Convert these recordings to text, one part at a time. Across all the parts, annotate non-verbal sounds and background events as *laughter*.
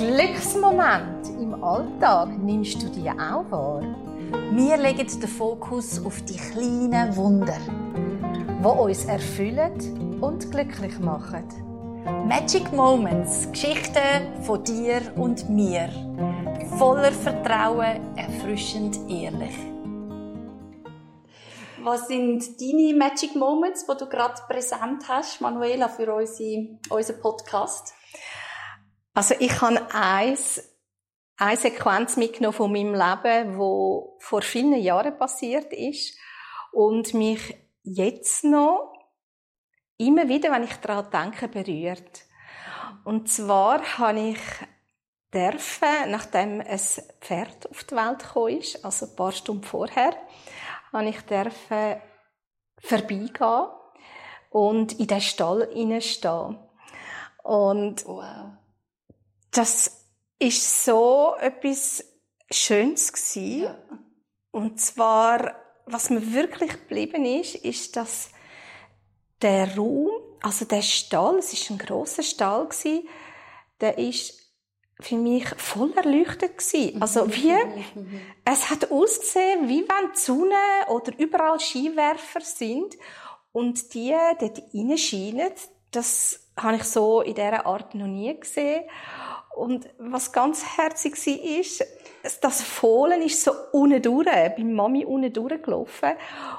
Glücksmoment im Alltag nimmst du dir auch wahr? Wir legen den Fokus auf die kleinen Wunder, die uns erfüllen und glücklich machen. Magic Moments, Geschichten von dir und mir. Voller Vertrauen, erfrischend ehrlich. Was sind deine Magic Moments, die du gerade präsent hast, Manuela, für unsere, unseren Podcast? Also ich habe eins, eine Sequenz mitgenommen von meinem Leben, wo vor vielen Jahren passiert ist und mich jetzt noch immer wieder, wenn ich daran denke, berührt. Und zwar habe ich dürfen, nachdem ein Pferd auf die Welt gekommen ist, also ein paar Stunden vorher, habe ich dürfen vorbeigehen und in den Stall hineinstehen. Und wow. Das ist so etwas Schönes gewesen. Ja. Und zwar, was mir wirklich geblieben ist, ist, dass der Raum, also der Stall, es ist ein großer Stall gewesen, der ist für mich voll erleuchtet gewesen. Also mhm. wie, mhm. es hat ausgesehen, wie wenn die Sonne oder überall Skiwerfer sind und die dort reinscheinen. Das habe ich so in dieser Art noch nie gesehen. Und was ganz herzig war, ist, das Fohlen ist so unten durch, bei Mami unten durchgelaufen.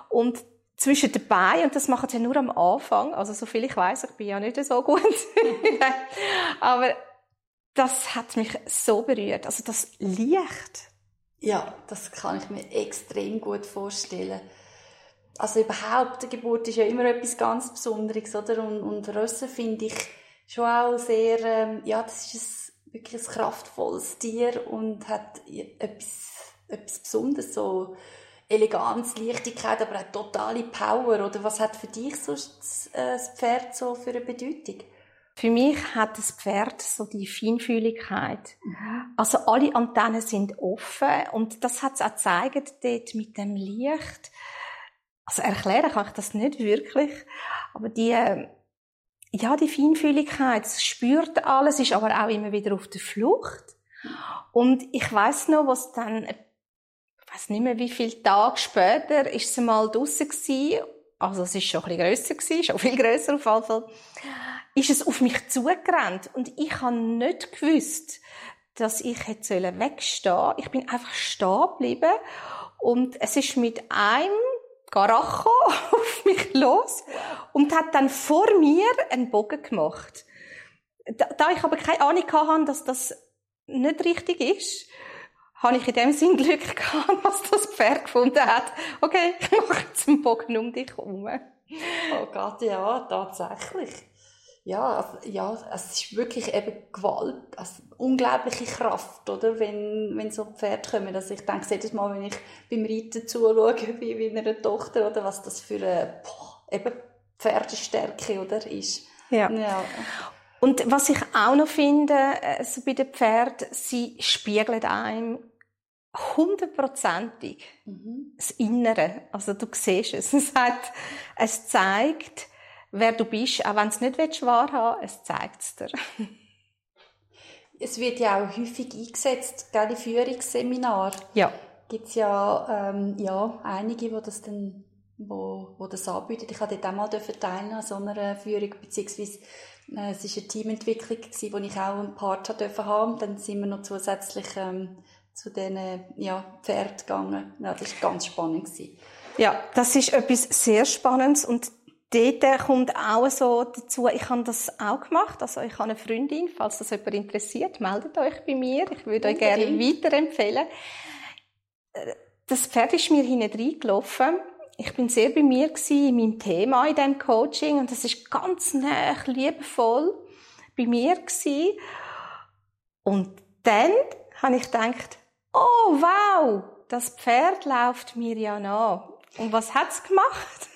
Und zwischen Beinen, und das machen sie nur am Anfang, also so viel ich weiß, ich bin ja nicht so gut. *laughs* Aber das hat mich so berührt. Also das Licht. Ja, das kann ich mir extrem gut vorstellen. Also überhaupt, die Geburt ist ja immer etwas ganz Besonderes, oder? Und, und Rösse finde ich schon auch sehr, ähm, ja, das ist ein, wirklich ein kraftvolles Tier und hat etwas, etwas Besonderes, so Eleganz, Leichtigkeit, aber auch totale Power, oder? Was hat für dich so das, äh, das Pferd so für eine Bedeutung? Für mich hat das Pferd so die Feinfühligkeit. Mhm. Also alle Antennen sind offen und das hat es auch gezeigt dort mit dem Licht. Also erklären kann ich das nicht wirklich, aber die, ja, die Feinfühligkeit, es spürt alles, ist aber auch immer wieder auf der Flucht. Und ich weiß noch, was dann, ich weiß nicht mehr wie viele Tage später, ist sie mal draussen gewesen. Also es ist schon ein bisschen grösser gewesen, schon viel grösser auf jeden Fall ist es auf mich zugerannt und ich habe nicht gewusst, dass ich hätte wegstehen Ich bin einfach stehen geblieben und es ist mit einem Garacho *laughs* auf mich los und hat dann vor mir einen Bogen gemacht. Da, da ich aber keine Ahnung hatte, dass das nicht richtig ist, habe ich in dem Sinn Glück *laughs* gehabt, dass das Pferd gefunden hat. Okay, *laughs* ich mache jetzt einen Bogen um dich herum. Oh Gott, ja, tatsächlich ja, also, ja, es ist wirklich eben Gewalt, also unglaubliche Kraft, oder? Wenn, wenn so Pferde kommen. Also ich denke jedes Mal, wenn ich beim Reiten zuschaue, *laughs* wie, wie einer Tochter, oder was das für eine, boah, eben Pferdestärke, oder, ist. Ja. ja. Und was ich auch noch finde, also bei den Pferden, sie spiegeln einem hundertprozentig mhm. das Innere. Also du siehst es. *laughs* Es, hat, es zeigt, wer du bist, auch wenn es nicht wahrhaben willst, es zeigt es dir. *laughs* es wird ja auch häufig eingesetzt, gell, in Führungsseminaren. Ja. Gibt es ja, ähm, ja einige, die das dann wo, wo das anbieten. Ich durfte dort auch mal teilnehmen an so einer Führung, beziehungsweise äh, es war eine Teamentwicklung, gewesen, wo ich auch einen Part haben haben und dann sind wir noch zusätzlich ähm, zu diesen ja, Pferden gegangen. Ja, das war ganz spannend. Gewesen. Ja, das ist etwas sehr Spannendes und dort kommt auch so dazu, ich habe das auch gemacht, also ich habe eine Freundin, falls das jemand interessiert, meldet euch bei mir, ich würde euch gerne weiterempfehlen. Das Pferd ist mir hinten reingelaufen. Ich bin sehr bei mir gewesen, in meinem Thema in diesem Coaching und das ist ganz nah, liebevoll bei mir gewesen. Und dann habe ich gedacht, oh wow, das Pferd läuft mir ja nach. Und was hat's gemacht?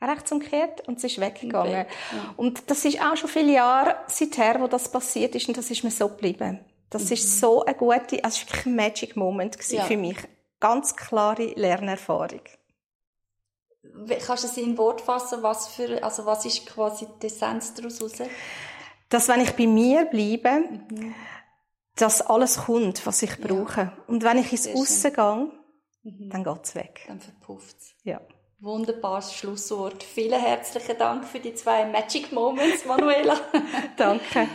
Rechts umgekehrt und sie ist weggegangen. Weg, ja. Und das ist auch schon viele Jahre seither, wo das passiert ist und das ist mir so geblieben. Das mhm. ist so eine gute, also wirklich ein Magic Moment ja. für mich. Ganz klare Lernerfahrung. Kannst du es in Wort fassen, was für, also was ist quasi die Essenz daraus raus? Dass wenn ich bei mir bleibe, mhm. dass alles kommt, was ich brauche. Ja. Und wenn ich ins Aussen gehe, mhm. dann geht's weg. Dann verpufft's. Ja. Wunderbares Schlusswort. Vielen herzlichen Dank für die zwei Magic Moments, Manuela. *laughs* Danke.